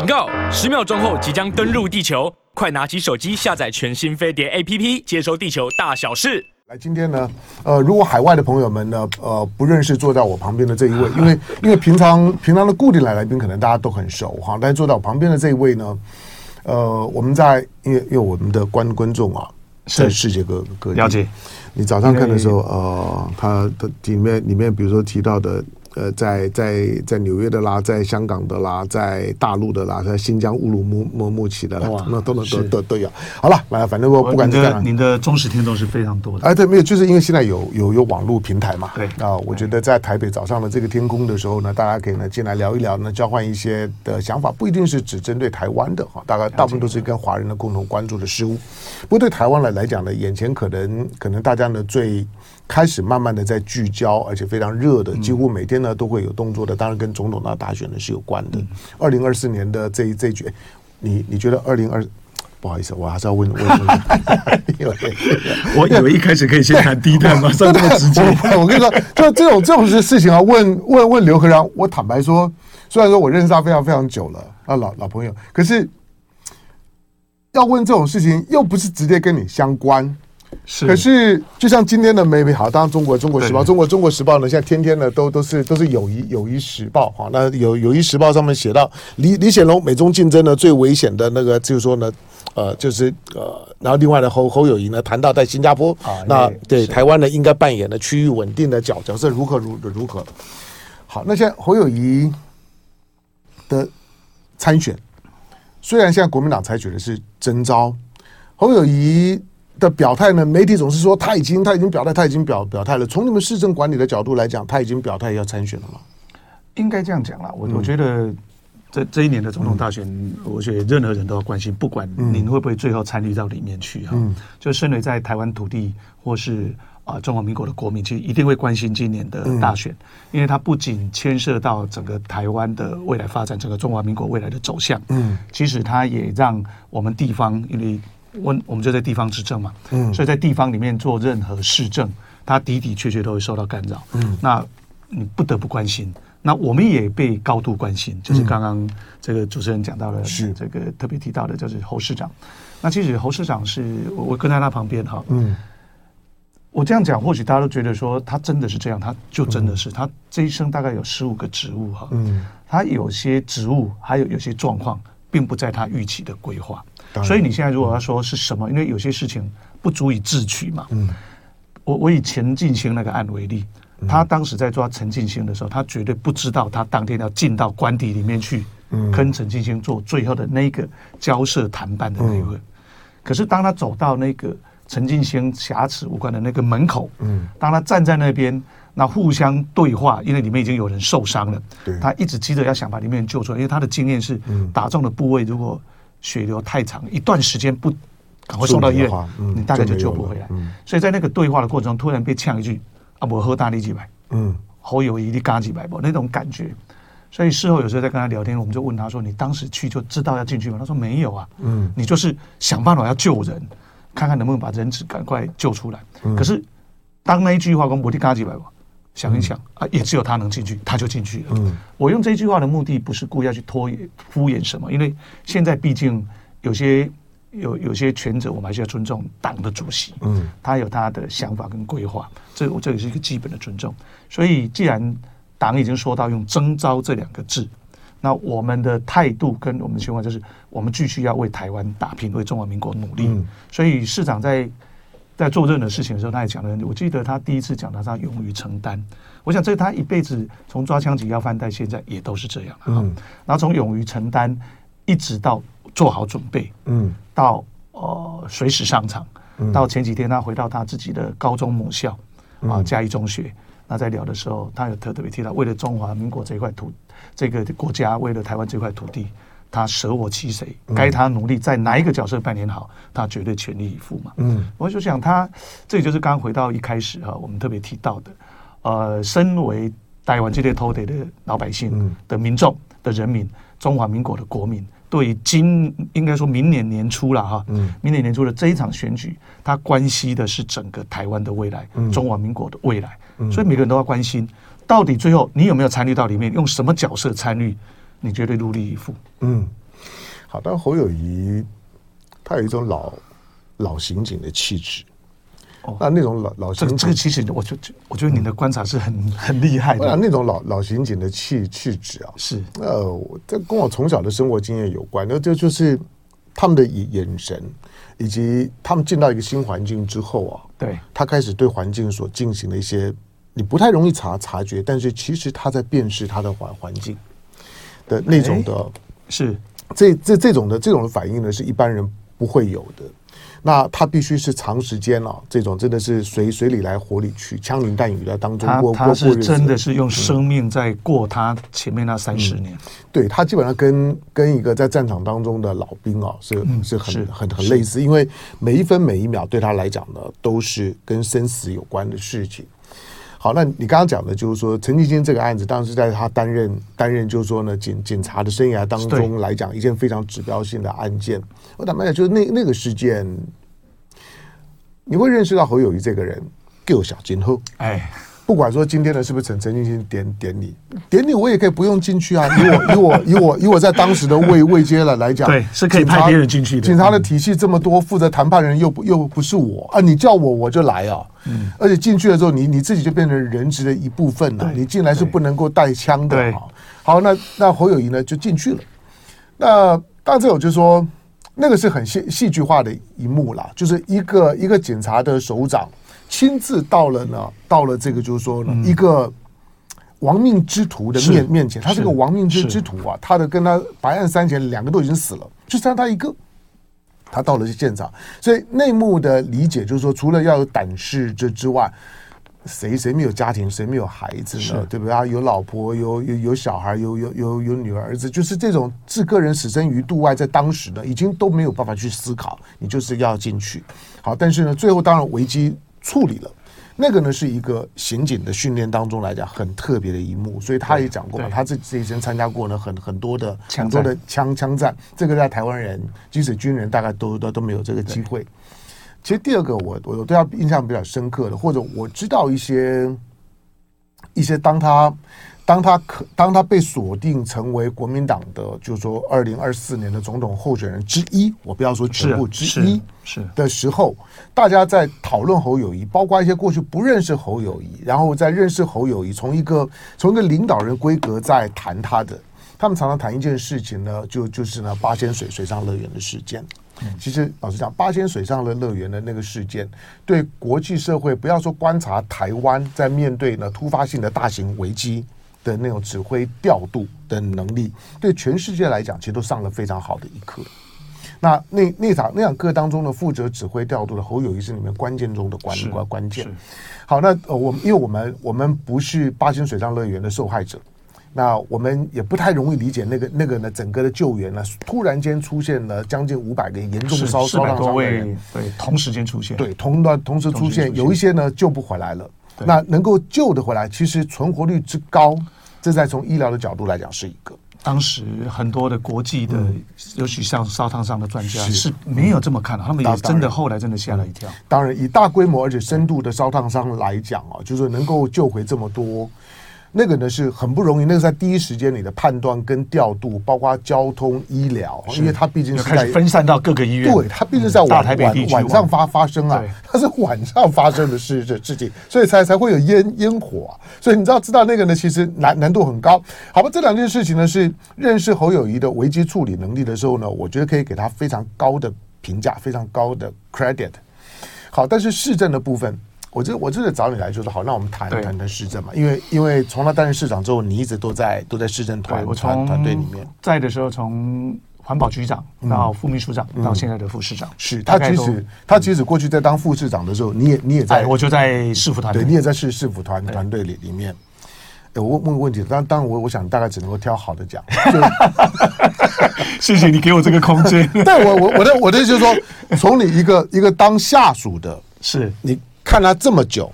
警告！十秒钟后即将登陆地球，快拿起手机下载全新飞碟 APP，接收地球大小事。来，今天呢，呃，如果海外的朋友们呢，呃，不认识坐在我旁边的这一位，因为因为平常平常的固定来来宾可能大家都很熟哈，但是坐在我旁边的这一位呢，呃，我们在因为因为我们的观观众啊，在世界各各地，了解。你早上看的时候，呃，他的里面里面，比如说提到的。呃，在在在纽约的啦，在香港的啦，在大陆的啦，在新疆乌鲁木木木齐的啦，那都能都都都有。好了，来，反正我不管怎样，您的忠实听众是非常多的。哎，对，没有，就是因为现在有有有网络平台嘛。对啊，我觉得在台北早上的这个天空的时候呢，大家可以呢进来聊一聊呢，交换一些的想法，不一定是只针对台湾的哈，大概大部分都是跟华人的共同关注的事物。不过对台湾来来讲呢，眼前可能可能大家呢最。开始慢慢的在聚焦，而且非常热的，几乎每天呢都会有动作的。当然跟总统的大选呢是有关的。二零二四年的这一这一局，你你觉得二零二？不好意思，我还是要问问问。我以为一开始可以先谈低碳嘛，这么直接。我跟你说，就这种这种事事情啊，问问问刘和然，我坦白说，虽然说我认识他非常非常久了，啊老老朋友，可是要问这种事情，又不是直接跟你相关。是，可是就像今天的美美，好，当然中国中国时报，中国中国时报呢，现在天天呢都都是都是友谊友谊时报哈。那友友谊时报上面写到李李显龙美中竞争呢最危险的那个就是说呢，呃，就是呃，然后另外呢侯侯友谊呢谈到在新加坡，啊那对台湾呢应该扮演的区域稳定的角角色如何如如何。好，那现在侯友谊的参选，虽然现在国民党采取的是征召，侯友宜。的表态呢？媒体总是说他已经他已经表态，他已经表表态了。从你们市政管理的角度来讲，他已经表态要参选了吗？应该这样讲了。我我觉得这这一年的总统大选，我觉得任何人都要关心，不管您会不会最后参与到里面去哈。就身为在台湾土地或是啊中华民国的国民，其实一定会关心今年的大选，因为它不仅牵涉到整个台湾的未来发展，整个中华民国未来的走向。嗯，其实它也让我们地方因为。我我们就在地方执政嘛，嗯，所以在地方里面做任何市政，它的的确确都会受到干扰，嗯，那你不得不关心，那我们也被高度关心，就是刚刚这个主持人讲到的，是。这个特别提到的，就是侯市长。那其实侯市长是我跟在他旁边哈，嗯，我这样讲，或许大家都觉得说他真的是这样，他就真的是他这一生大概有十五个职务哈，嗯，他有些职务还有有些状况，并不在他预期的规划。所以你现在如果要说是什么，因为有些事情不足以智取嘛。嗯，我我以陈进兴那个案为例，他当时在抓陈进兴的时候，他绝对不知道他当天要进到官邸里面去，跟陈进兴做最后的那个交涉谈判的那一位。可是当他走到那个陈进兴瑕疵武官的那个门口，嗯，当他站在那边，那互相对话，因为里面已经有人受伤了，他一直急着要想把里面人救出来，因为他的经验是，打中的部位如果。血流太长，一段时间不赶快送到医院，嗯、你大概就救不回来。嗯、所以在那个对话的过程中，突然被呛一句：“啊，我喝大力几百，嗯，侯友宜你嘎几百不？”那种感觉。所以事后有时候在跟他聊天，我们就问他说：“你当时去就知道要进去吗？”他说：“没有啊，嗯，你就是想办法要救人，看看能不能把人质赶快救出来。嗯、可是当那一句话跟我的嘎几百不？”想一想啊，也只有他能进去，他就进去了。嗯，我用这句话的目的不是故意要去拖延敷衍什么，因为现在毕竟有些有有些权责，我们还是要尊重党的主席。嗯，他有他的想法跟规划，这我这也是一个基本的尊重。所以，既然党已经说到用征召这两个字，那我们的态度跟我们的情况就是，我们继续要为台湾打拼，为中华民国努力。嗯，所以市长在。在做任何事情的时候，他也讲了。我记得他第一次讲到他勇于承担。我想，这他一辈子从抓枪击要犯到现在也都是这样。嗯，然后从勇于承担，一直到做好准备，嗯，到呃随时上场，到前几天他回到他自己的高中母校啊嘉义中学，那在聊的时候，他有特特别提到，为了中华民国这块土这个国家，为了台湾这块土地。他舍我其谁？该他努力在哪一个角色扮演好，他绝对全力以赴嘛。嗯，我就想他，这也就是刚回到一开始哈，我们特别提到的，呃，身为台湾这些偷得的老百姓的民众的人民，中华民国的国民，对今应该说明年年初了哈，嗯，明年年初的这一场选举，他关系的是整个台湾的未来，中华民国的未来，所以每个人都要关心，到底最后你有没有参与到里面，用什么角色参与？你绝对努力以赴。嗯，好，但侯友谊他有一种老老刑警的气质。哦，那那种老老刑警，这个其实我觉我觉得你的观察是很、嗯、很厉害的。那那种老老刑警的气气质啊，是呃，这跟我从小的生活经验有关。那这就是他们的眼眼神，以及他们进到一个新环境之后啊，对，他开始对环境所进行的一些你不太容易察察觉，但是其实他在辨识他的环环境的那种的，是。这这这种的这种的反应呢，是一般人不会有的。那他必须是长时间了，这种真的是水水里来火里去，枪林弹雨的当中过过他，他是真的是用生命在过他前面那三十年。嗯、对他基本上跟跟一个在战场当中的老兵啊，是是很是很很类似，因为每一分每一秒对他来讲呢，都是跟生死有关的事情。好，那你刚刚讲的就是说陈进兴这个案子，当时在他担任担任就是说呢警警察的生涯当中来讲，一件非常指标性的案件。我坦白讲，就是那那个事件，你会认识到侯友谊这个人，够小今后，哎。不管说今天的是不是陈陈进兴点点你点你，我也可以不用进去啊。以我以我以我以我在当时的位 位阶了来讲，对，是可以派别人进去的。警察的体系这么多，负责谈判的人又不又不是我啊，你叫我我就来啊。嗯，而且进去了之后，你你自己就变成人质的一部分了。你进来是不能够带枪的啊。好，那那侯友宜呢就进去了。那当然这种就是说，那个是很戏戏剧化的一幕啦，就是一个一个警察的首长。亲自到了呢，到了这个就是说呢，一个亡命之徒的面面前，他是个亡命之之徒啊，他的跟他白案三前两个都已经死了，就剩他一个，他到了这现场，所以内幕的理解就是说，除了要有胆识这之外，谁谁没有家庭，谁没有孩子呢？对不对啊？有老婆，有有有小孩，有有有有女儿子，就是这种置个人死生于度外，在当时呢，已经都没有办法去思考，你就是要进去。好，但是呢，最后当然危机。处理了，那个呢是一个刑警的训练当中来讲很特别的一幕，所以他也讲过嘛，他这这一生参加过呢很很多的很多的枪枪战，这个在台湾人即使军人大概都都都没有这个机会。其实第二个我我对他印象比较深刻的，或者我知道一些一些当他。当他可当他被锁定成为国民党的，就是说二零二四年的总统候选人之一，我不要说全部之一，是的时候，大家在讨论侯友谊，包括一些过去不认识侯友谊，然后在认识侯友谊，从一个从一个领导人规格在谈他的，他们常常谈一件事情呢，就就是呢八仙水水上乐园的事件。其实老实讲，八仙水上的乐园的那个事件，对国际社会不要说观察台湾在面对呢突发性的大型危机。的那种指挥调度的能力，对全世界来讲，其实都上了非常好的一课。那那那场那场课当中呢负责指挥调度的侯友谊是里面关键中的关关关键。好，那呃，我们因为我们我们不是八仙水上乐园的受害者，那我们也不太容易理解那个那个呢，整个的救援呢，突然间出现了将近五百个严重烧烧烫伤的人，对，同时间出现，对，同的同时出现，有一些呢救不回来了。那能够救得回来，其实存活率之高，这在从医疗的角度来讲是一个。当时很多的国际的，尤其像烧烫伤的专家是没有这么看的，他们也真的后来真的吓了一跳。当然，以大规模而且深度的烧烫伤来讲啊，就是能够救回这么多。那个呢是很不容易，那个在第一时间你的判断跟调度，包括交通、医疗，因为它毕竟是在分散到各个医院，对，它毕竟是在晚晚晚上发发生啊，它是晚上发生的事这事情，所以才才会有烟烟火，所以你知道知道那个呢，其实难难度很高。好吧，这两件事情呢是认识侯友谊的危机处理能力的时候呢，我觉得可以给他非常高的评价，非常高的 credit。好，但是市政的部分。我就我就是找你来就是好，那我们谈谈谈市政嘛，因为因为从他担任市长之后，你一直都在都在市政团团团队里面，在的时候从环保局长到副秘书长到现在的副市长，是他即使他即使过去在当副市长的时候，你也你也在，我就在市府团队，你也在市市府团团队里里面。哎，我问问个问题，当当然我我想大概只能够挑好的讲，谢谢你给我这个空间。对我我我的我的意思就是说，从你一个一个当下属的，是。你。看他这么久，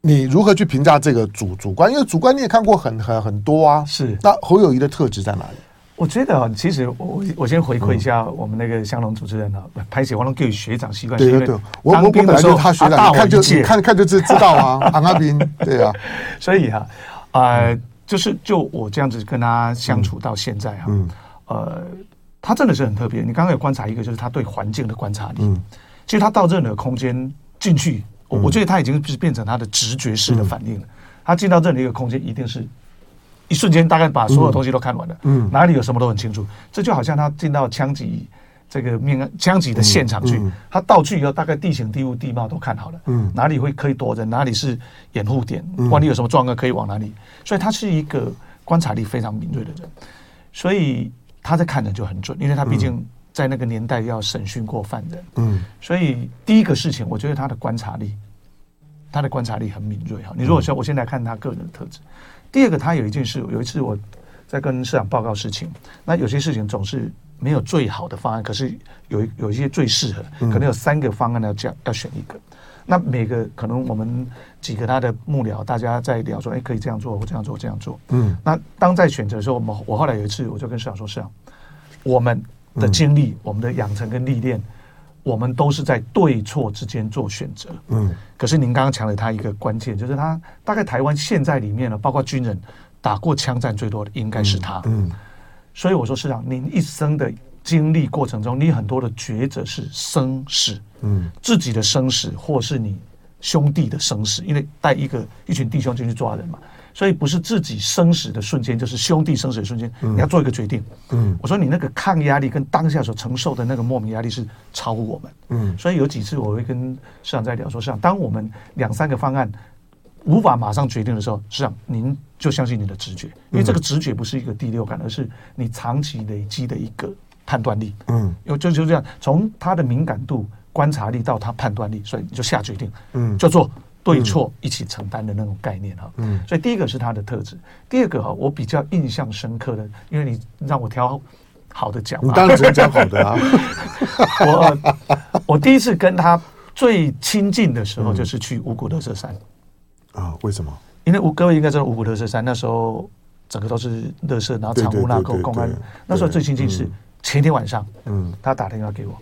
你如何去评价这个主主观？因为主观你也看过很很很多啊。是，那侯友谊的特质在哪里？我觉得其实我我先回馈一下我们那个香龙主持人啊，拍戏我能给学长习惯。对对对，我我本来就他学长，看就看看就知知道啊，安 阿斌，对啊，所以哈，呃，就是就我这样子跟他相处到现在哈，呃。他真的是很特别。你刚刚有观察一个，就是他对环境的观察力。嗯，其实他到任何空间进去，我我觉得他已经是变成他的直觉式的反应了。他进到这里一个空间，一定是一瞬间大概把所有东西都看完了。嗯，哪里有什么都很清楚。这就好像他进到枪击这个命案枪击的现场去，他到去以后，大概地形地物地貌都看好了。嗯，哪里会可以躲人，哪里是掩护点，万一有什么状况可以往哪里。所以他是一个观察力非常敏锐的人。所以他在看人就很准，因为他毕竟在那个年代要审讯过犯人，嗯，所以第一个事情，我觉得他的观察力，他的观察力很敏锐哈。你如果说我现在看他个人的特质，第二个他有一件事，有一次我在跟市长报告事情，那有些事情总是没有最好的方案，可是有有一些最适合，可能有三个方案要讲要选一个。那每个可能我们几个他的幕僚，大家在聊说，哎，可以这样做，或这样做，这样做。嗯。那当在选择的时候，我们我后来有一次，我就跟市长说：“市长，我们的经历、我们的养成跟历练，我们都是在对错之间做选择。嗯。可是您刚刚强了他一个关键，就是他大概台湾现在里面呢，包括军人打过枪战最多的应该是他。嗯。所以我说，市长，您一生的。经历过程中，你很多的抉择是生死，嗯，自己的生死，或是你兄弟的生死，因为带一个一群弟兄进去抓人嘛，所以不是自己生死的瞬间，就是兄弟生死的瞬间，你要做一个决定，嗯，我说你那个抗压力跟当下所承受的那个莫名压力是超乎我们，嗯，所以有几次我会跟市长在聊说，市长，当我们两三个方案无法马上决定的时候，市长您就相信你的直觉，因为这个直觉不是一个第六感，而是你长期累积的一个。判断力，嗯，有就就这样，从他的敏感度、观察力到他判断力，所以你就下决定，嗯，就做对错一起承担的那种概念哈，嗯，所以第一个是他的特质，第二个哈，我比较印象深刻的，因为你让我挑好的讲，你当然只能讲好的啊。我我第一次跟他最亲近的时候，就是去五谷特色山啊？为什么？因为各位应该知道五谷特色山那时候整个都是乐色，然后藏污纳垢，公安那时候最亲近是。前天晚上，嗯，他打电话给我，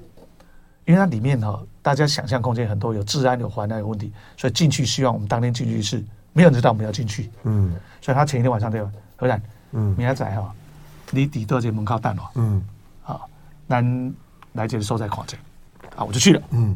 因为它里面哈，大家想象空间很多，有治安、有环境有问题，所以进去希望我们当天进去是没有人知道我们要进去，嗯，所以他前一天晚上对我，何然，嗯，明仔载哈，你抵到这门口等我，嗯，好，咱来这里收在矿井，啊，我就去了，嗯，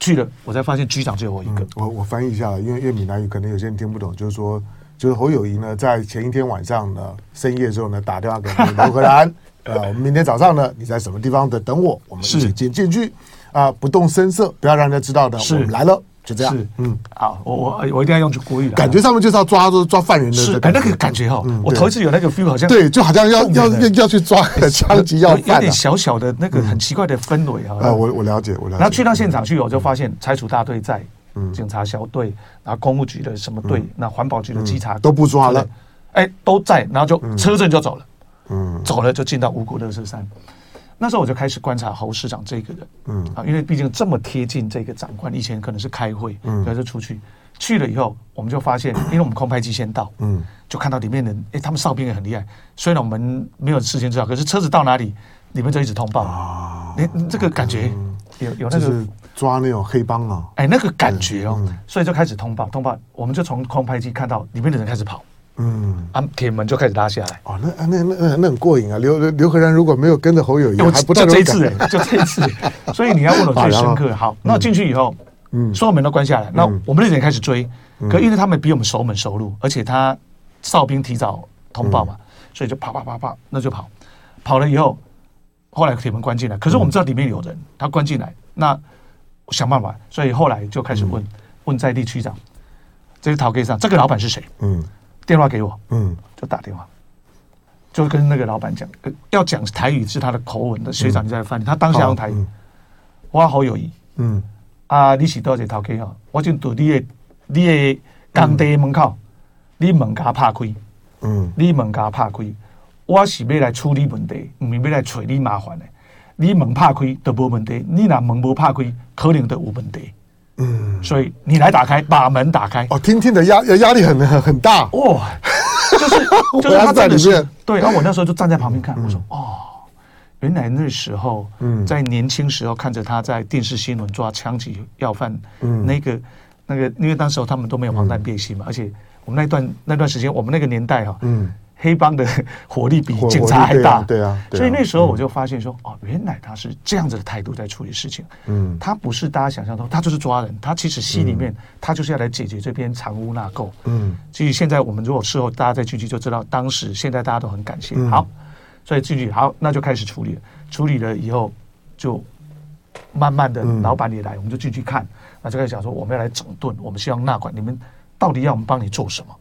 去了，我才发现局长只有我一个，我我翻译一下，因为因为闽南语可能有些人听不懂，就是说，就是侯友宜呢，在前一天晚上呢，深夜的时候呢，打电话给 刘和然。呃，我们明天早上呢，你在什么地方等等我？我们一起进进去啊，不动声色，不要让人家知道的。我们来了，就这样。嗯，好，我我我一定要用句国语。感觉上面就是要抓抓抓犯人的。是，哎，那个感觉哈，我头一次有那个 feel，好像对，就好像要要要去抓枪击要犯。有点小小的那个很奇怪的氛围哈。啊，我我了解，我了解。然后去到现场去，我就发现拆除大队在，警察小队，然后公务局的什么队，那环保局的稽查都不抓了，哎，都在，然后就车震就走了。嗯，走了就进到五股乐色山，那时候我就开始观察侯市长这个人，嗯。啊，因为毕竟这么贴近这个长官，以前可能是开会，嗯，然后就出去，去了以后，我们就发现，因为我们空拍机先到，嗯，就看到里面人，哎，他们哨兵也很厉害，虽然我们没有事先知道，可是车子到哪里，里面就一直通报。啊，你这个感觉有有那个抓那种黑帮啊，哎，那个感觉哦，所以就开始通报，通报，我们就从空拍机看到里面的人开始跑。嗯，啊，铁门就开始拉下来。哦，那那那那那很过瘾啊！刘刘和然如果没有跟着侯友宜，还不到这一次，就这一次。所以你要问我最深刻。好，那进去以后，嗯，所有门都关下来。那我们那人开始追，可因为他们比我们熟门熟路，而且他哨兵提早通报嘛，所以就啪啪啪啪，那就跑。跑了以后，后来铁门关进来，可是我们知道里面有人，他关进来，那想办法，所以后来就开始问问在地区长，这个陶 K 上这个老板是谁？嗯。电话给我，嗯，就打电话，就跟那个老板讲，要讲台语是他的口吻的学长，你在翻译，他当下用台语，我好友谊，嗯，啊，你是多少头家？哦？我就堵你的，你的工地门口，你门甲拍开，嗯，你门甲拍开，我是要来处理问题，唔系要来找你麻烦的，你门拍开都无问题，你若门无拍开，可能都有问题。嗯，所以你来打开，把门打开。哦，听听的压压力很很很大。哇，就是 就是他在里面。对，然后我那时候就站在旁边看，我说哦，原来那时候，嗯，在年轻时候看着他在电视新闻抓枪击要犯，嗯，那个那个，因为当时候他们都没有防弹背心嘛，而且我们那段那段时间，我们那个年代哈，嗯，黑帮的火力比警察还大，对啊，所以那时候我就发现说，哦，原来他是这样子的态度在处理事情。嗯，他不是大家想象中，他就是抓人，他其实心里面他就是要来解决这边藏污纳垢。嗯，所以现在我们如果事后大家再进去就知道，当时现在大家都很感谢。好，所以进去好，那就开始处理了。处理了以后，就慢慢的老板也来，我们就进去看，那就开始讲说，我们要来整顿，我们希望纳管，你们到底要我们帮你做什么？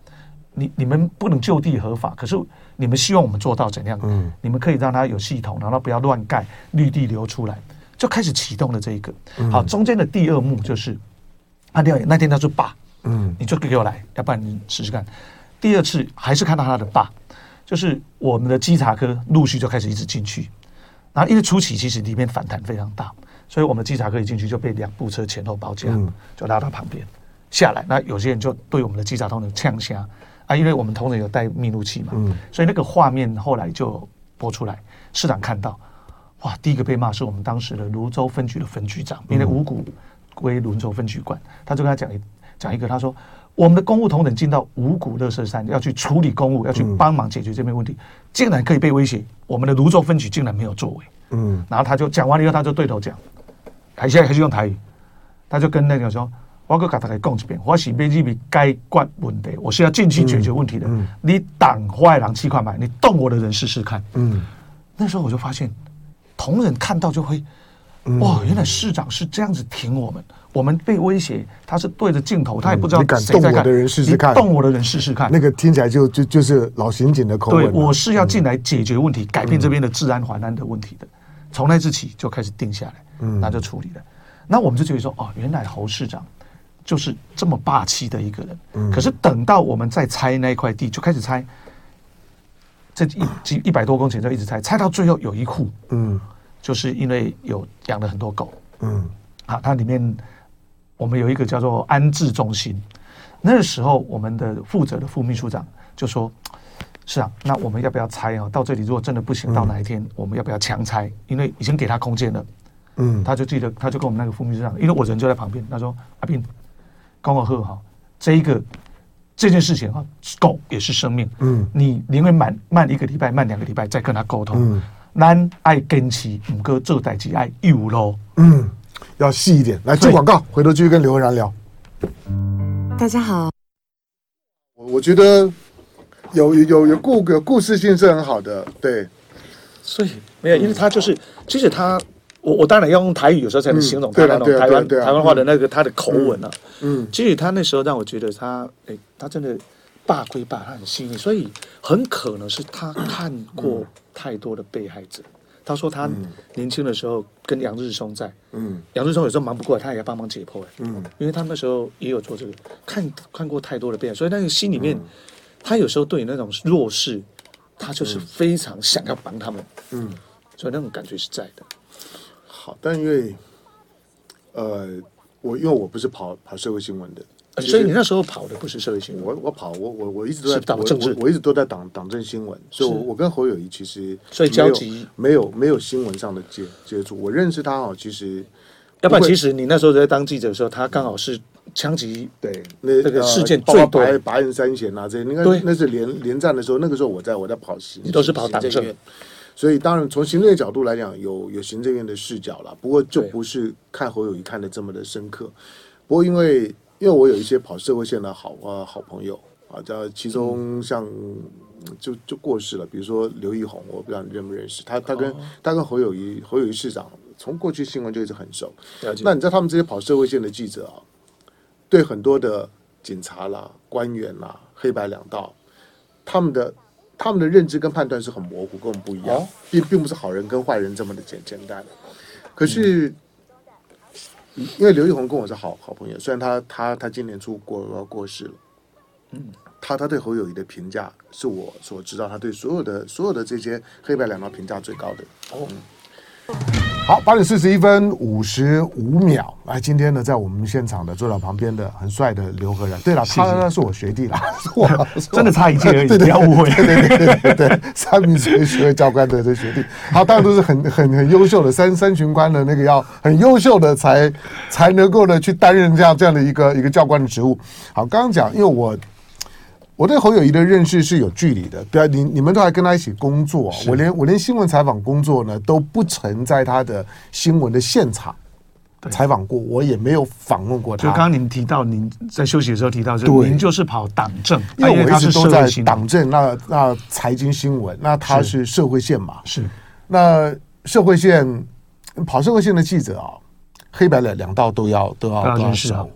你你们不能就地合法，可是你们希望我们做到怎样？嗯，你们可以让它有系统，然后不要乱盖，绿地流出来，就开始启动了这一个。好，中间的第二幕就是，那天那天他说爸，嗯，你就给我来，要不然你试试看。第二次还是看到他的爸，就是我们的稽查科陆续就开始一直进去，然后因为初期其实里面反弹非常大，所以我们稽查科一进去就被两部车前后包夹，就拉到旁边下来。那有些人就对我们的稽查同仁呛声。啊，因为我们同仁有带密录器嘛，嗯，所以那个画面后来就播出来，市长看到，哇，第一个被骂是我们当时的泸州分局的分局长，因为五股归泸州分局管，他就跟他讲一讲一个，他说我们的公务同仁进到五股乐色山要去处理公务，要去帮忙解决这边问题，竟然可以被威胁，我们的泸州分局竟然没有作为，嗯，然后他就讲完了以后，他就对头讲，还现在还是用台语，他就跟那个说。我跟大家讲一遍，我是要去解决问题，我是要进去解决问题的。嗯嗯、你挡坏人气快买，你动我的人试试看。嗯，那时候我就发现，同仁看到就会，哇，原来市长是这样子挺我们。我们被威胁，他是对着镜头，他也不知道谁在看。动我的人试试看，动我的人试试看。那个听起来就就就是老刑警的口吻。对，我是要进来解决问题，改变这边的治安、环安的问题的。从那次起就开始定下来，嗯，那就处理了。那我们就觉得说，哦，原来侯市长。就是这么霸气的一个人，嗯、可是等到我们再拆那一块地，就开始拆，这一几一百多公顷就一直拆，拆到最后有一户，嗯，就是因为有养了很多狗，嗯，啊，它里面我们有一个叫做安置中心，那个时候我们的负责的副秘书长就说，是啊，那我们要不要拆啊？到这里如果真的不行，到哪一天我们要不要强拆？因为已经给他空间了，嗯，他就记得，他就跟我们那个副秘书长，因为我人就在旁边，他说阿斌。刚好喝哈，这一个这件事情哈，狗也是生命。嗯，你宁愿慢慢一个礼拜，慢两个礼拜再跟他沟通。嗯，咱爱坚持，五哥做代志爱有咯。嗯，要细一点。来做广告，回头继续跟刘文然聊。大家好，我我觉得有有有故有故事性是很好的，对。所以没有，因为他就是，其实他。我我当然要用台语，有时候才能形容他那种台湾台湾话的那个他的口吻啊。嗯，其实他那时候让我觉得他，哎，他真的霸归霸，他很细腻，所以很可能是他看过太多的被害者。他说他年轻的时候跟杨日松在，嗯，杨日松有时候忙不过来，他也要帮忙解剖，嗯，因为他那时候也有做这个，看看过太多的被害，所以那个心里面，他有时候对于那种弱势，他就是非常想要帮他们，嗯，所以那种感觉是在的。好，但因为，呃，我因为我不是跑跑社会新闻的，所以你那时候跑的不是社会新闻。我我跑我我我一直都在党政治，我一直都在党党政新闻，所以我我跟侯友谊其实所以交集没有没有新闻上的接接触。我认识他哦，其实要不然其实你那时候在当记者的时候，他刚好是枪击对那这个事件最多，白人三贤啊这些，你看那是连连战的时候，那个时候我在我在跑行，你都是跑党政。所以当然，从行政的角度来讲，有有行政院的视角了。不过就不是看侯友谊看的这么的深刻。不过因为因为我有一些跑社会线的好啊好朋友啊，叫其中像就就过世了，比如说刘奕宏，我不知道你认不认识他。他跟他跟侯友谊侯友谊市长从过去新闻就一直很熟。那你知道他们这些跑社会线的记者啊，对很多的警察啦、官员啦、黑白两道，他们的。他们的认知跟判断是很模糊，跟我们不一样，并并不是好人跟坏人这么的简简单。可是，因为刘玉红跟我是好好朋友，虽然他他他今年初过过世了，嗯，他他对侯友谊的评价是我所知道，他对所有的所有的这些黑白两道评价最高的。哦。好，八点四十一分五十五秒。来，今天呢，在我们现场的坐在旁边的很帅的刘和然。对了，他呢是我学弟啦，我真的差一届而已，不要误会。对对对对对对，三名学学位教官的这学弟，好，当然都是很很很优秀的三三巡官的那个要很优秀的才才能够呢去担任这样这样的一个一个教官的职务。好，刚刚讲，因为我我对侯友谊的认识是有距离的，对啊，你你们都还跟他一起工作，我连我连新闻采访工作呢都不曾在他的新闻的现场采访过，我也没有访问过他。就刚刚您提到，您在休息的时候提到，就您就是跑党政，因为我一直都在党政，那那财经新闻，那他是。社会线嘛，是。那社会线跑社会线的记者啊，黑白两两道都要都要都要熟。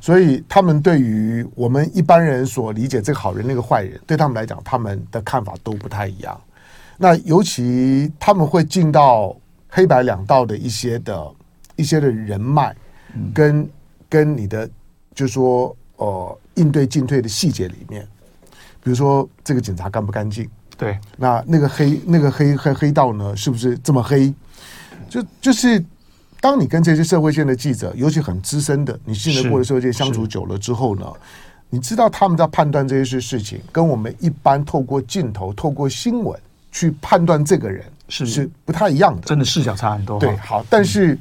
所以他们对于我们一般人所理解这个好人那个坏人，对他们来讲，他们的看法都不太一样。那尤其他们会进到黑白两道的一些的一些的人脉，跟跟你的就是说呃应对进退的细节里面，比如说这个警察干不干净？对，那那个黑那个黑黑黑道呢，是不是这么黑？就就是。当你跟这些社会线的记者，尤其很资深的，你信得过的社会线相处久了之后呢，你知道他们在判断这些事事情，跟我们一般透过镜头、透过新闻去判断这个人是。是不太一样的，真的视角差很多。对，好，但是，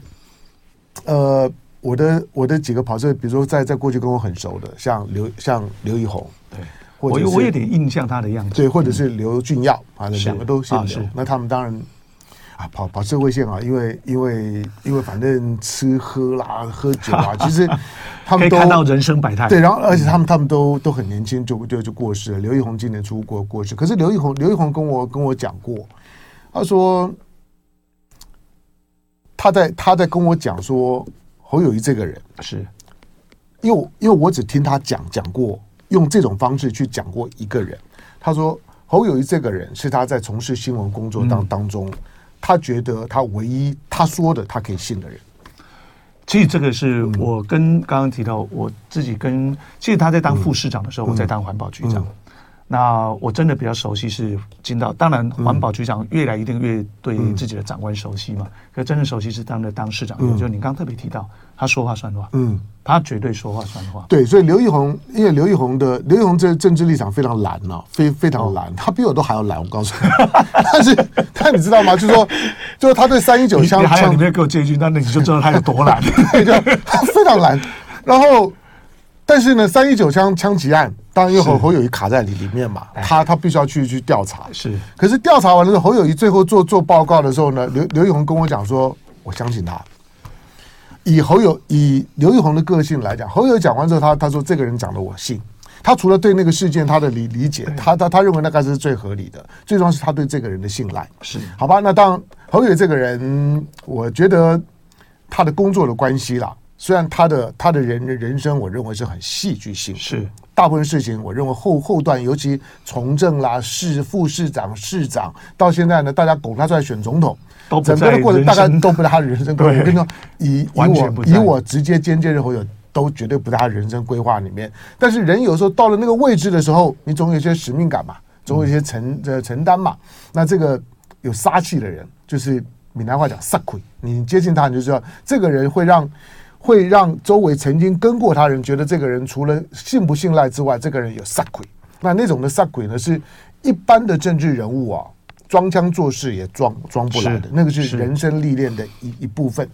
呃，我的我的几个跑车，比如说在在过去跟我很熟的，像刘像刘一红，对，我我有点印象他的样子，对，或者是刘俊耀，反正两个都姓刘，那他们当然。啊，跑跑社会线啊，因为因为因为反正吃喝啦、喝酒啊，其实他们 都看到人生百态。对，然后而且他们他们都都很年轻就就就过世了。刘奕弘今年出过过世，可是刘奕弘刘奕弘跟我跟我讲过，他说他在他在跟我讲说侯友谊这个人是，因为因为我只听他讲讲过用这种方式去讲过一个人，他说侯友谊这个人是他在从事新闻工作当当中。他觉得他唯一他说的他可以信的人，其实这个是我跟刚刚提到我自己跟，其实他在当副市长的时候，我在当环保局长。那我真的比较熟悉是金道，当然环保局长越来一定越对自己的长官熟悉嘛。可真正熟悉是当的当市长，就你刚刚特别提到。他说话算话，嗯，他绝对说话算话。对，所以刘奕宏，因为刘奕宏的刘奕宏这政治立场非常蓝呐，非非常蓝，他比我都还要蓝。我告诉你，但是 但你知道吗？就是说，就是他对三一九枪，还有你没有给我接一句，那那你就知道他有多蓝，他非常蓝。然后，但是呢，三一九枪枪击案，当然因为侯侯友谊卡在里里面嘛，他他必须要去去调查。是，可是调查完了之后，侯友谊最后做做报告的时候呢，刘刘玉红跟我讲说，我相信他。以侯友以刘玉红的个性来讲，侯友讲完之后，他他说这个人讲的我信。他除了对那个事件他的理理解，他他他认为那个是最合理的。最重要是他对这个人的信赖。是好吧？那当侯友这个人，我觉得他的工作的关系啦，虽然他的他的人人生，我认为是很戏剧性。是大部分事情，我认为后后段，尤其从政啦、市副市长、市长，到现在呢，大家拱他出来选总统。整个的过程大概都不在他的人生规划。我跟你说，以以我以我直接间接认为有都绝对不在他人生规划里面。但是人有时候到了那个位置的时候，你总有一些使命感嘛，总有一些承呃承担嘛。那这个有杀气的人，就是闽南话讲杀鬼。你接近他，你就知道这个人会让会让周围曾经跟过他人觉得这个人除了信不信赖之外，这个人有撒鬼。那那种的撒鬼呢，是一般的政治人物啊。装腔作势也装装不来的，那个是人生历练的一一部分。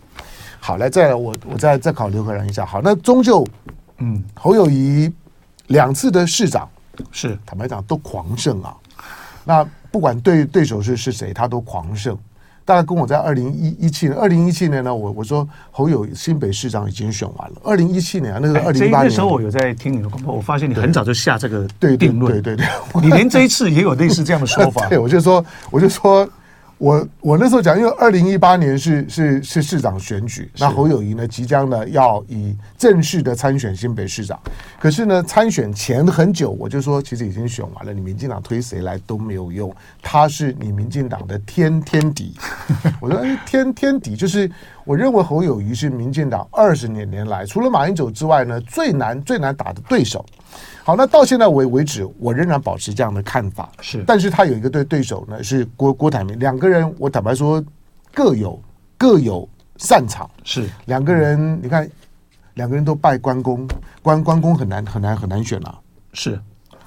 好，来再来，我我再再考刘科长一下。好，那终究，嗯，侯友谊两次的市长是坦白讲都狂胜啊。那不管对对手是是谁，他都狂胜。大概跟我在二零一一七年，二零一七年呢，我我说侯友新北市长已经选完了。二零一七年啊，那个二零一八年，那时候我有在听你的广播，我发现你很早就下这个定论，对对对，你连这一次也有类似这样的说法。对，我就说，我就说。我我那时候讲，因为二零一八年是是是市长选举，那侯友谊呢即将呢要以正式的参选新北市长，可是呢参选前很久，我就说其实已经选完了，你民进党推谁来都没有用，他是你民进党的天天敌。我说哎，天天敌就是我认为侯友谊是民进党二十年年来除了马英九之外呢最难最难打的对手。好，那到现在为为止，我仍然保持这样的看法。是，但是他有一个对对手呢，是郭郭台铭，两个人，我坦白说，各有各有擅长。是，两个人，你看，两个人都拜关公，关关公很难很难很难选啊。是，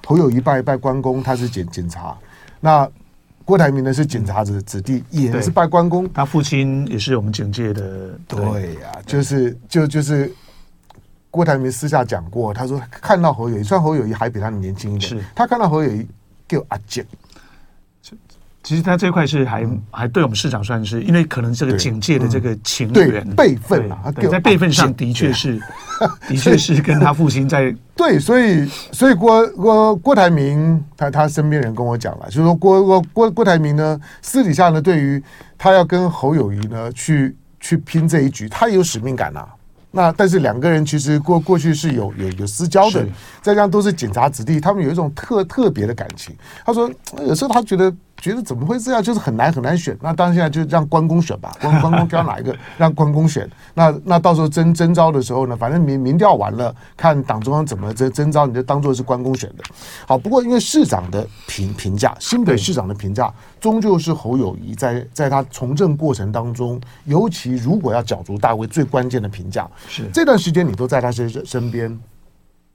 侯友谊拜拜关公，他是检检察，那郭台铭呢是警察子子弟，也是拜关公，他父亲也是我们警界的。对呀、啊，就是就就是。郭台铭私下讲过，他说看到侯友谊，虽然侯友谊还比他年轻一点，是。他看到侯友宜叫阿姐。其实他这块是还、嗯、还对我们市长算是，因为可能这个警界的这个情缘。辈分啊，在辈分上的确是，的确是跟他父亲在 对，所以所以郭郭郭台铭他他身边人跟我讲了，就是说郭郭郭郭台铭呢私底下呢，对于他要跟侯友谊呢去去拼这一局，他也有使命感呐、啊。那但是两个人其实过过去是有有有私交的，再加上都是警察子弟，他们有一种特特别的感情。他说有时候他觉得。觉得怎么会这样？就是很难很难选。那当然现在就让关公选吧，关关公挑哪一个？让关公选。那那到时候征征招的时候呢，反正民民调完了，看党中央怎么征征招，你就当做是关公选的。好，不过因为市长的评评价，新北市长的评价，终究是侯友谊在在他从政过程当中，尤其如果要角逐大位，最关键的评价。是这段时间你都在他身身边。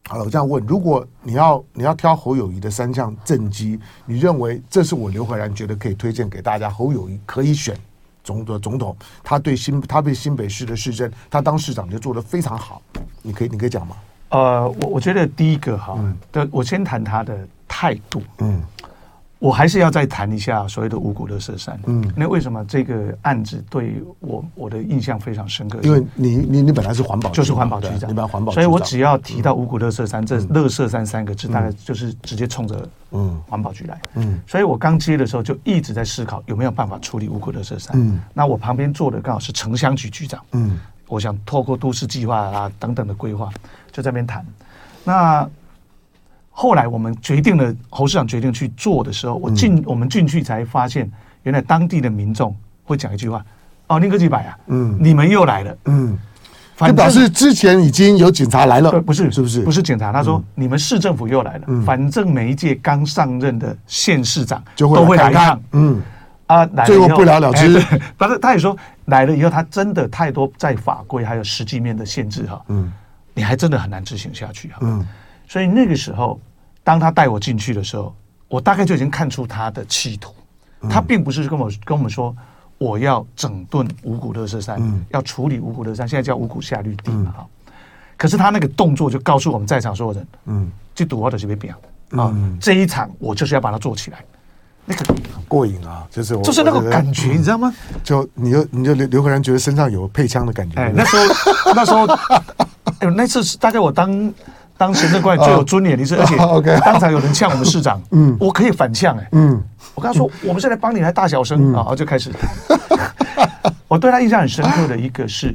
好了，我这样问：如果你要你要挑侯友谊的三项政绩，你认为这是我刘怀然觉得可以推荐给大家？侯友谊可以选总的总统，他对新他对新北市的市政，他当市长就做得非常好。你可以你可以讲吗？呃，我我觉得第一个哈，的、嗯、我先谈他的态度，嗯。我还是要再谈一下所谓的五谷乐色山。嗯，那为什么这个案子对我我的印象非常深刻？因为你你你本来是环保，就是环保局长，你本来环保，所以我只要提到五谷乐色山，这乐色山三个字，大概就是直接冲着嗯环保局来。嗯，所以我刚接的时候就一直在思考有没有办法处理五谷乐色山。嗯，那我旁边坐的刚好是城乡局局长。嗯，我想透过都市计划啊等等的规划，就在这边谈。那后来我们决定了，侯市长决定去做的时候，我进我们进去才发现，原来当地的民众会讲一句话：“哦，宁哥几百啊，嗯，你们又来了，嗯，就表示之前已经有警察来了，不是，是不是？不是警察，他说你们市政府又来了，反正每一届刚上任的县市长都会来一趟，嗯，啊，最后不了了之。反正他也说来了以后，他真的太多在法规还有实际面的限制哈，嗯，你还真的很难执行下去哈，嗯，所以那个时候。当他带我进去的时候，我大概就已经看出他的企图。他并不是跟我跟我们说我要整顿五谷乐色山，要处理五谷乐山，现在叫五谷下绿地嘛哈。可是他那个动作就告诉我们在场所有人，嗯，这赌我的是被变啊，这一场我就是要把它做起来，那个过瘾啊，就是就是那个感觉，你知道吗？就你就你就刘刘和然觉得身上有配枪的感觉。哎，那时候 那时候，哎，那次是大概我当。当行政官员最有尊严，你是而且 当场有人呛我们市长，嗯，我可以反呛哎，嗯，我跟他说，我们是来帮你来大小声啊，就开始。我对他印象很深刻的一个是，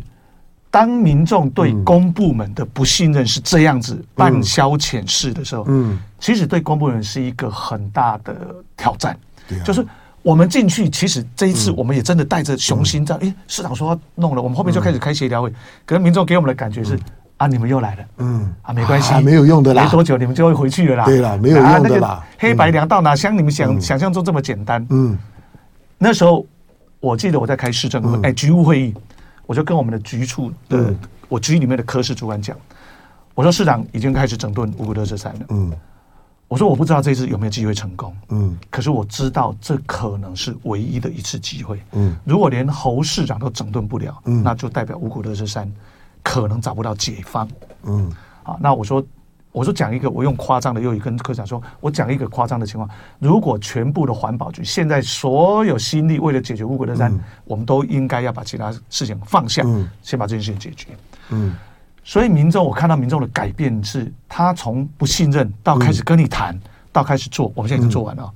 当民众对公部门的不信任是这样子办消遣式的时候，嗯，其实对公部门是一个很大的挑战，就是我们进去，其实这一次我们也真的带着雄心这样，哎，市长说要弄了，我们后面就开始开协调会，可能民众给我们的感觉是。啊！你们又来了，嗯，啊，没关系，没有用的啦，没多久你们就会回去了啦。对啦，没有用的啦。黑白两道哪像你们想想象中这么简单？嗯，那时候我记得我在开市政会，哎，局务会议，我就跟我们的局处的我局里面的科室主管讲，我说市长已经开始整顿五股垃圾山了，嗯，我说我不知道这次有没有机会成功，嗯，可是我知道这可能是唯一的一次机会，嗯，如果连侯市长都整顿不了，嗯，那就代表五股垃圾山。可能找不到解方，嗯，啊，那我说，我说讲一个，我用夸张的用语跟科长说，我讲一个夸张的情况，如果全部的环保局现在所有心力为了解决五股垃圾山，嗯、我们都应该要把其他事情放下，嗯、先把这件事情解决，嗯，所以民众，我看到民众的改变是，他从不信任到开始跟你谈，嗯、到开始做，我们现在已经做完了，嗯、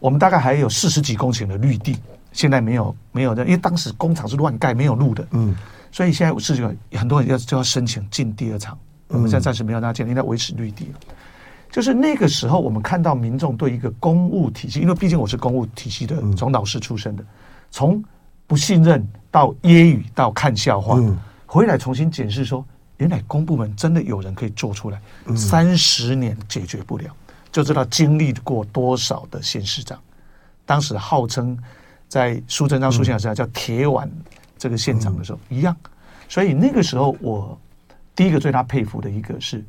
我们大概还有四十几公顷的绿地，现在没有没有的，因为当时工厂是乱盖，没有路的，嗯。所以现在事情很多人要就要申请进第二场，我们现在暂时没有让他进，应该维持绿地。就是那个时候，我们看到民众对一个公务体系，因为毕竟我是公务体系的，从老师出身的，从不信任到揶揄到看笑话，回来重新检视说，原来公部门真的有人可以做出来，三十年解决不了，就知道经历过多少的县市长，当时号称在苏贞昌苏县长时代叫铁腕。这个现场的时候一样，所以那个时候我第一个最大佩服的一个是，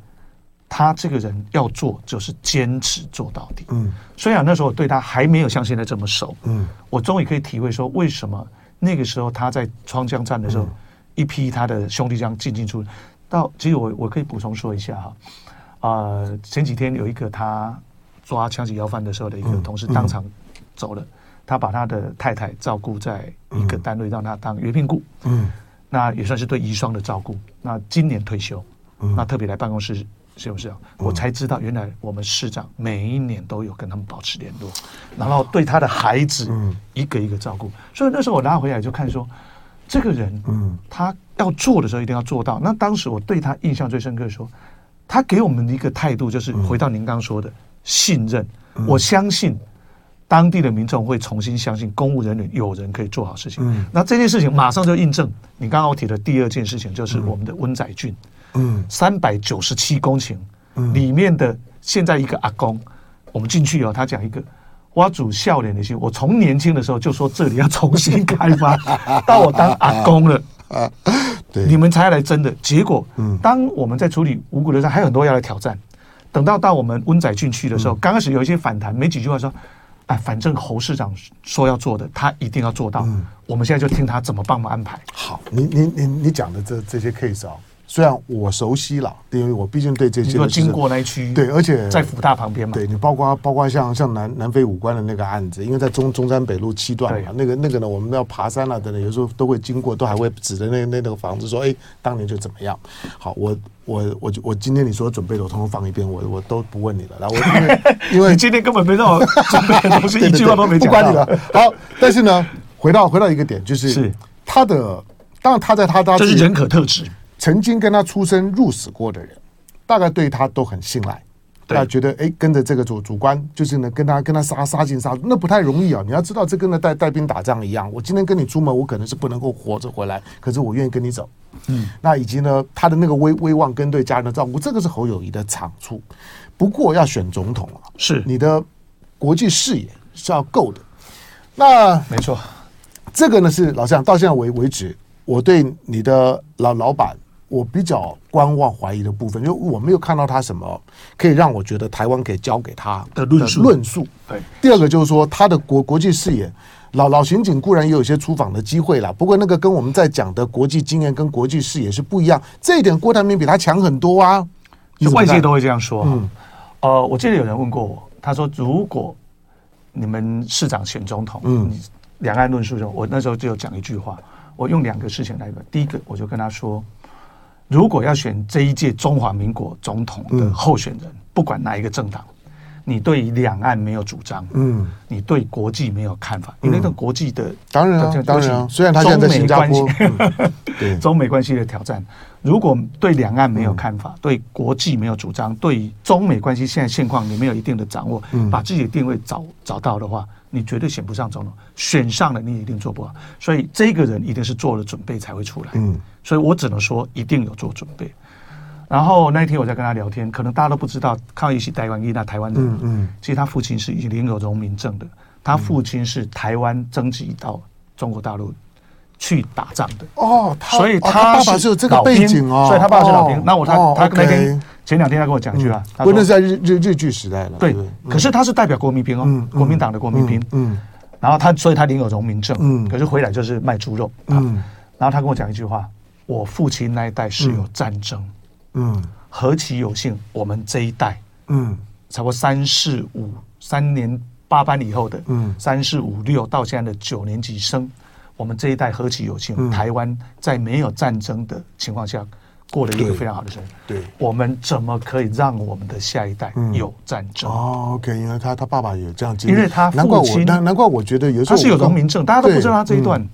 他这个人要做就是坚持做到底。嗯，虽然那时候我对他还没有像现在这么熟，嗯，我终于可以体会说为什么那个时候他在川江站的时候，一批他的兄弟这样进进出，到其实我我可以补充说一下哈，呃，前几天有一个他抓枪击要犯的时候的一个同事当场走了，嗯嗯、他把他的太太照顾在一个单位，让他当约聘雇，嗯，那也算是对遗孀的照顾。那今年退休，嗯、那特别来办公室。是不是啊？我才知道，原来我们市长每一年都有跟他们保持联络，然后对他的孩子一个一个照顾。所以那时候我拿回来就看说，这个人，嗯，他要做的时候一定要做到。那当时我对他印象最深刻，说他给我们的一个态度就是回到您刚刚说的信任。我相信当地的民众会重新相信公务人员有人可以做好事情。那这件事情马上就印证你刚刚我提的第二件事情，就是我们的温仔俊。嗯，三百九十七公顷，里面的现在一个阿公，我们进去以后，他讲一个挖主笑脸的心。我从年轻的时候就说这里要重新开发，到我当阿公了，对，你们才来真的。结果，当我们在处理五股的时候，还有很多要来挑战。等到到我们温仔俊去的时候，刚开始有一些反弹，没几句话说，哎，反正侯市长说要做的，他一定要做到。我们现在就听他怎么帮忙安排。好，你你你你讲的这这些 case 啊。虽然我熟悉了，因为我毕竟对这些经过那一区，对，而且在福大旁边嘛，对你包括包括像像南南非武官的那个案子，因为在中中山北路七段嘛，那个那个呢，我们要爬山啊等等，有时候都会经过，都还会指着那那那个房子说，哎，当年就怎么样。好，我我我我今天你说准备的，我通通放一遍，我我都不问你了。然后我因为因为 你今天根本没让我准备的东西，一句话都没讲，不管你了。好，但是呢，回到回到一个点，就是是他的，当然他在他他这是人可特质。曾经跟他出生入死过的人，大概对他都很信赖，大家觉得哎，跟着这个主主观，就是呢，跟他跟他杀杀进杀出，那不太容易啊！你要知道，这跟那带带兵打仗一样。我今天跟你出门，我可能是不能够活着回来，可是我愿意跟你走。嗯，那以及呢，他的那个威威望跟对家人的照顾，这个是侯友谊的长处。不过要选总统啊，是你的国际视野是要够的。那没错，这个呢是老实讲，到现在为为止，我对你的老老板。我比较观望怀疑的部分，因为我没有看到他什么可以让我觉得台湾可以交给他的论述。论述对。第二个就是说，他的国国际视野，老老刑警固然也有一些出访的机会啦，不过那个跟我们在讲的国际经验跟国际视野是不一样。这一点郭台铭比他强很多啊。外界都会这样说。嗯。呃，我记得有人问过我，他说如果你们市长选总统，嗯，两岸论述中，我那时候就有讲一句话，我用两个事情来讲。第一个，我就跟他说。如果要选这一届中华民国总统的候选人，嗯、不管哪一个政党，你对两岸没有主张，嗯，你对国际没有看法，嗯、因为那个国际的当然、啊、当然、啊，虽然他现在在新加坡，对。中美关系的挑战，如果对两岸没有看法，嗯、对国际没有主张，对中美关系现在现况你没有一定的掌握，嗯、把自己的定位找找到的话，你绝对选不上总统，选上了你一定做不好，所以这个人一定是做了准备才会出来，嗯。所以我只能说一定有做准备。然后那一天我在跟他聊天，可能大家都不知道，抗疫是台湾裔那台湾人，嗯嗯，其实他父亲是领有荣民证的，他父亲是台湾征集到中国大陆去打仗的。哦，所以他爸爸是有这个背景哦，所以他爸爸是老兵。那我他他那天前两天他跟我讲一句啊，不是在日日日据时代了，对，可是他是代表国民兵哦，国民党的国民兵，嗯，然后他所以他领有农民证，嗯，可是回来就是卖猪肉，嗯，然后他跟我讲一句话。我父亲那一代是有战争，嗯，何其有幸，我们这一代，嗯，差不多三四五三年八班以后的，嗯，三四五六到现在的九年级生，我们这一代何其有幸，台湾在没有战争的情况下过了一个非常好的生活。对，我们怎么可以让我们的下一代有战争？哦，OK，因为他他爸爸也这样经历，因为他父亲难难怪我觉得有时候他是有农民证，大家都不知道他这一段。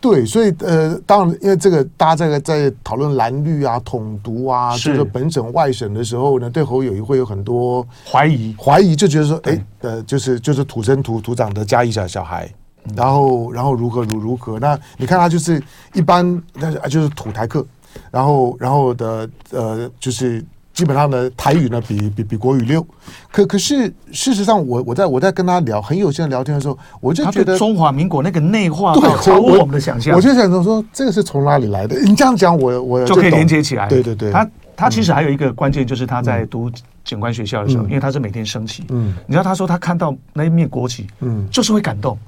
对，所以呃，当然，因为这个大家在在讨论蓝绿啊、统独啊，是。就是本省外省的时候呢，对侯友宜会有很多怀疑，怀疑就觉得说，哎，呃，就是就是土生土土长的嘉义小小孩，然后然后如何如如何？那你看他就是一般，但是就是土台客，然后然后的呃，就是。基本上呢，台语呢比比比国语溜，可可是事实上我，我我在我在跟他聊很有限的聊天的时候，我就觉得中华民国那个内化超乎我们的想象。我就想说，说这个是从哪里来的？你这样讲，我我就可以连接起来。对对对，他他其实还有一个关键，就是他在读警官学校的时候，嗯、因为他是每天升旗，嗯，你知道他说他看到那一面国旗，嗯，就是会感动。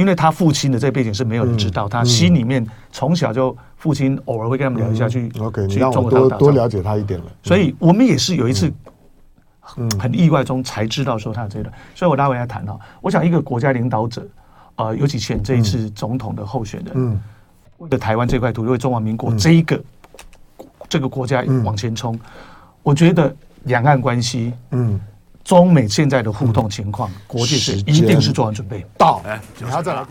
因为他父亲的这个背景是没有人知道，他心里面从小就父亲偶尔会跟他们聊一下去。OK，你让我多多了解他一点了。所以我们也是有一次很意外中才知道说他有这段。所以我拉回来谈哈，我想一个国家领导者，呃，尤其选这一次总统的候选人，嗯，为了台湾这块土地，为中华民国这一个这个国家往前冲，我觉得两岸关系，嗯。中美现在的互动情况，国际是一定是做完准备。到，你还要再来。